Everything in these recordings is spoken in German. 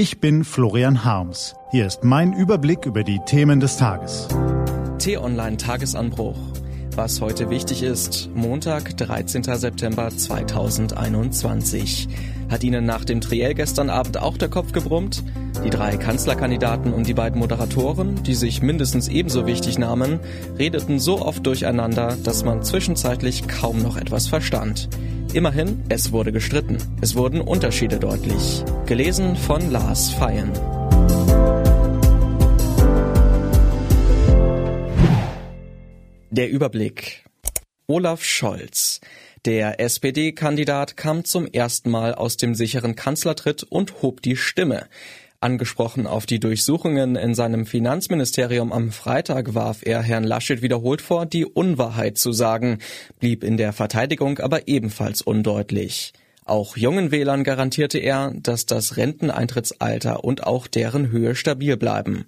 Ich bin Florian Harms. Hier ist mein Überblick über die Themen des Tages. T-Online Tagesanbruch. Was heute wichtig ist, Montag, 13. September 2021. Hat Ihnen nach dem Triell gestern Abend auch der Kopf gebrummt? Die drei Kanzlerkandidaten und die beiden Moderatoren, die sich mindestens ebenso wichtig nahmen, redeten so oft durcheinander, dass man zwischenzeitlich kaum noch etwas verstand. Immerhin, es wurde gestritten. Es wurden Unterschiede deutlich. Gelesen von Lars Feyen. Der Überblick. Olaf Scholz. Der SPD-Kandidat kam zum ersten Mal aus dem sicheren Kanzlertritt und hob die Stimme. Angesprochen auf die Durchsuchungen in seinem Finanzministerium am Freitag warf er Herrn Laschet wiederholt vor, die Unwahrheit zu sagen, blieb in der Verteidigung aber ebenfalls undeutlich. Auch jungen Wählern garantierte er, dass das Renteneintrittsalter und auch deren Höhe stabil bleiben.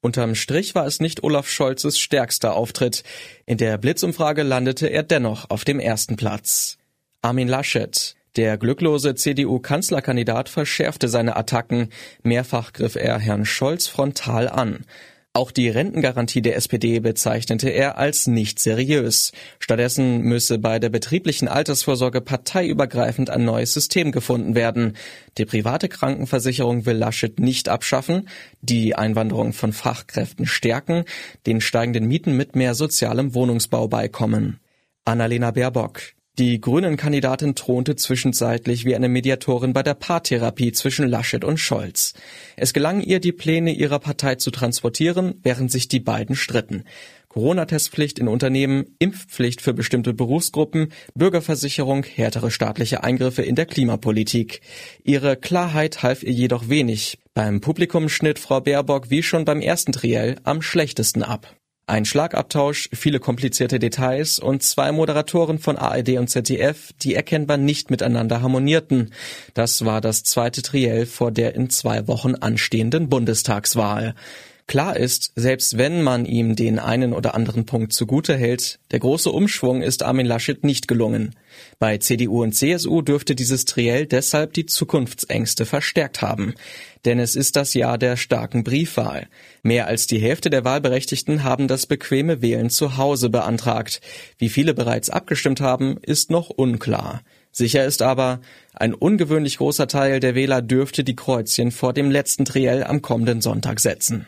Unterm Strich war es nicht Olaf Scholzes stärkster Auftritt. In der Blitzumfrage landete er dennoch auf dem ersten Platz. Armin Laschet. Der glücklose CDU-Kanzlerkandidat verschärfte seine Attacken. Mehrfach griff er Herrn Scholz frontal an. Auch die Rentengarantie der SPD bezeichnete er als nicht seriös. Stattdessen müsse bei der betrieblichen Altersvorsorge parteiübergreifend ein neues System gefunden werden. Die private Krankenversicherung will Laschet nicht abschaffen, die Einwanderung von Fachkräften stärken, den steigenden Mieten mit mehr sozialem Wohnungsbau beikommen. Annalena Baerbock. Die Grünen-Kandidatin thronte zwischenzeitlich wie eine Mediatorin bei der Paartherapie zwischen Laschet und Scholz. Es gelang ihr, die Pläne ihrer Partei zu transportieren, während sich die beiden stritten. Corona-Testpflicht in Unternehmen, Impfpflicht für bestimmte Berufsgruppen, Bürgerversicherung, härtere staatliche Eingriffe in der Klimapolitik. Ihre Klarheit half ihr jedoch wenig. Beim Publikum schnitt Frau Baerbock wie schon beim ersten Triell am schlechtesten ab. Ein Schlagabtausch, viele komplizierte Details und zwei Moderatoren von ARD und ZDF, die erkennbar nicht miteinander harmonierten. Das war das zweite Triell vor der in zwei Wochen anstehenden Bundestagswahl. Klar ist, selbst wenn man ihm den einen oder anderen Punkt zugute hält, der große Umschwung ist Armin Laschet nicht gelungen. Bei CDU und CSU dürfte dieses Triell deshalb die Zukunftsängste verstärkt haben. Denn es ist das Jahr der starken Briefwahl. Mehr als die Hälfte der Wahlberechtigten haben das bequeme Wählen zu Hause beantragt. Wie viele bereits abgestimmt haben, ist noch unklar. Sicher ist aber, ein ungewöhnlich großer Teil der Wähler dürfte die Kreuzchen vor dem letzten Triell am kommenden Sonntag setzen.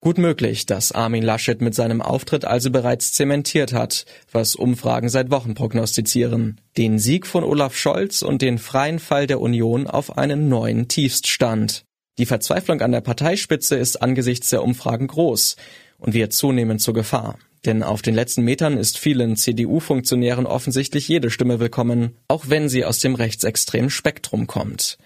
Gut möglich, dass Armin Laschet mit seinem Auftritt also bereits zementiert hat, was Umfragen seit Wochen prognostizieren. Den Sieg von Olaf Scholz und den freien Fall der Union auf einen neuen Tiefststand. Die Verzweiflung an der Parteispitze ist angesichts der Umfragen groß und wird zunehmend zur Gefahr. Denn auf den letzten Metern ist vielen CDU-Funktionären offensichtlich jede Stimme willkommen, auch wenn sie aus dem rechtsextremen Spektrum kommt.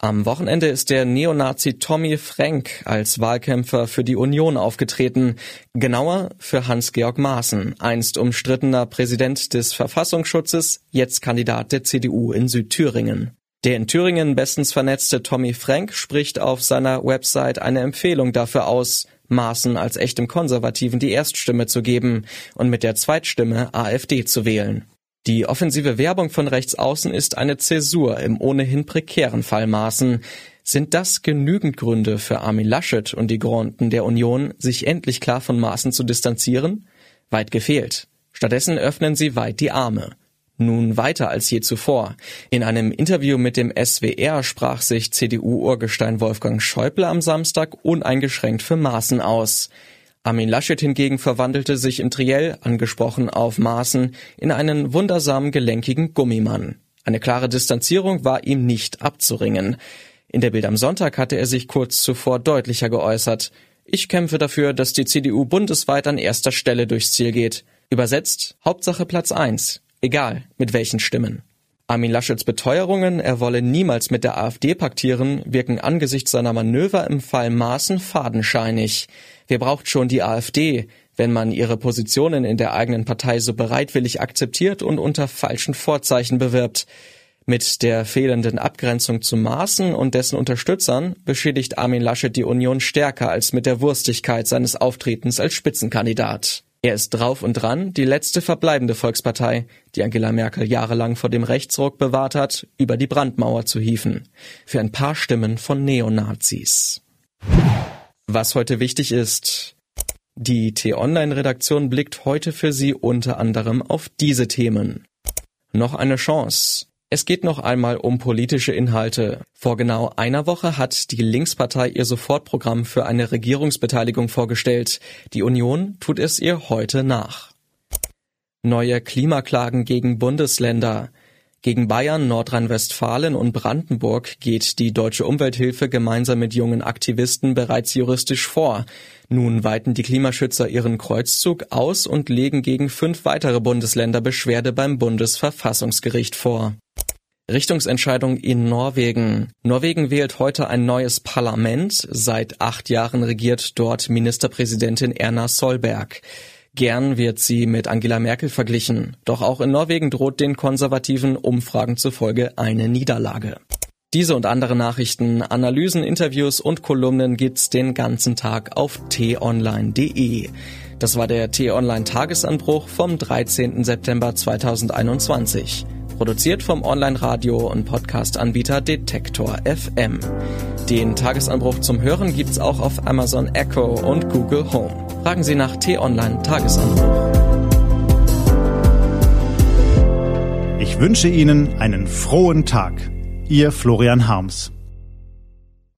Am Wochenende ist der Neonazi Tommy Frank als Wahlkämpfer für die Union aufgetreten, genauer für Hans-Georg Maaßen, einst umstrittener Präsident des Verfassungsschutzes, jetzt Kandidat der CDU in Südthüringen. Der in Thüringen bestens vernetzte Tommy Frank spricht auf seiner Website eine Empfehlung dafür aus, Maaßen als echtem Konservativen die Erststimme zu geben und mit der Zweitstimme AfD zu wählen. Die offensive Werbung von rechts außen ist eine Zäsur im ohnehin prekären Fall Maaßen. Sind das genügend Gründe für Armin Laschet und die Gründen der Union, sich endlich klar von Maaßen zu distanzieren? Weit gefehlt. Stattdessen öffnen sie weit die Arme. Nun weiter als je zuvor. In einem Interview mit dem SWR sprach sich CDU-Urgestein Wolfgang Schäuble am Samstag uneingeschränkt für Maaßen aus. Armin Laschet hingegen verwandelte sich in Triell, angesprochen auf Maßen, in einen wundersam gelenkigen Gummimann. Eine klare Distanzierung war ihm nicht abzuringen. In der Bild am Sonntag hatte er sich kurz zuvor deutlicher geäußert. Ich kämpfe dafür, dass die CDU bundesweit an erster Stelle durchs Ziel geht. Übersetzt, Hauptsache Platz eins. Egal, mit welchen Stimmen. Armin Laschets Beteuerungen, er wolle niemals mit der AfD paktieren, wirken angesichts seiner Manöver im Fall Maaßen fadenscheinig. Wer braucht schon die AfD, wenn man ihre Positionen in der eigenen Partei so bereitwillig akzeptiert und unter falschen Vorzeichen bewirbt? Mit der fehlenden Abgrenzung zu Maaßen und dessen Unterstützern beschädigt Armin Laschet die Union stärker als mit der Wurstigkeit seines Auftretens als Spitzenkandidat. Er ist drauf und dran, die letzte verbleibende Volkspartei, die Angela Merkel jahrelang vor dem Rechtsruck bewahrt hat, über die Brandmauer zu hieven. Für ein paar Stimmen von Neonazis. Was heute wichtig ist. Die T-Online-Redaktion blickt heute für Sie unter anderem auf diese Themen. Noch eine Chance. Es geht noch einmal um politische Inhalte. Vor genau einer Woche hat die Linkspartei ihr Sofortprogramm für eine Regierungsbeteiligung vorgestellt. Die Union tut es ihr heute nach. Neue Klimaklagen gegen Bundesländer. Gegen Bayern, Nordrhein-Westfalen und Brandenburg geht die Deutsche Umwelthilfe gemeinsam mit jungen Aktivisten bereits juristisch vor. Nun weiten die Klimaschützer ihren Kreuzzug aus und legen gegen fünf weitere Bundesländer Beschwerde beim Bundesverfassungsgericht vor. Richtungsentscheidung in Norwegen. Norwegen wählt heute ein neues Parlament. Seit acht Jahren regiert dort Ministerpräsidentin Erna Solberg. Gern wird sie mit Angela Merkel verglichen. Doch auch in Norwegen droht den konservativen Umfragen zufolge eine Niederlage. Diese und andere Nachrichten, Analysen, Interviews und Kolumnen gibt's den ganzen Tag auf t-online.de. Das war der T-Online Tagesanbruch vom 13. September 2021. Produziert vom Online-Radio und Podcast-Anbieter Detektor FM. Den Tagesanbruch zum Hören gibt's auch auf Amazon Echo und Google Home. Fragen Sie nach T-Online Tagesanbruch. Ich wünsche Ihnen einen frohen Tag. Ihr Florian Harms.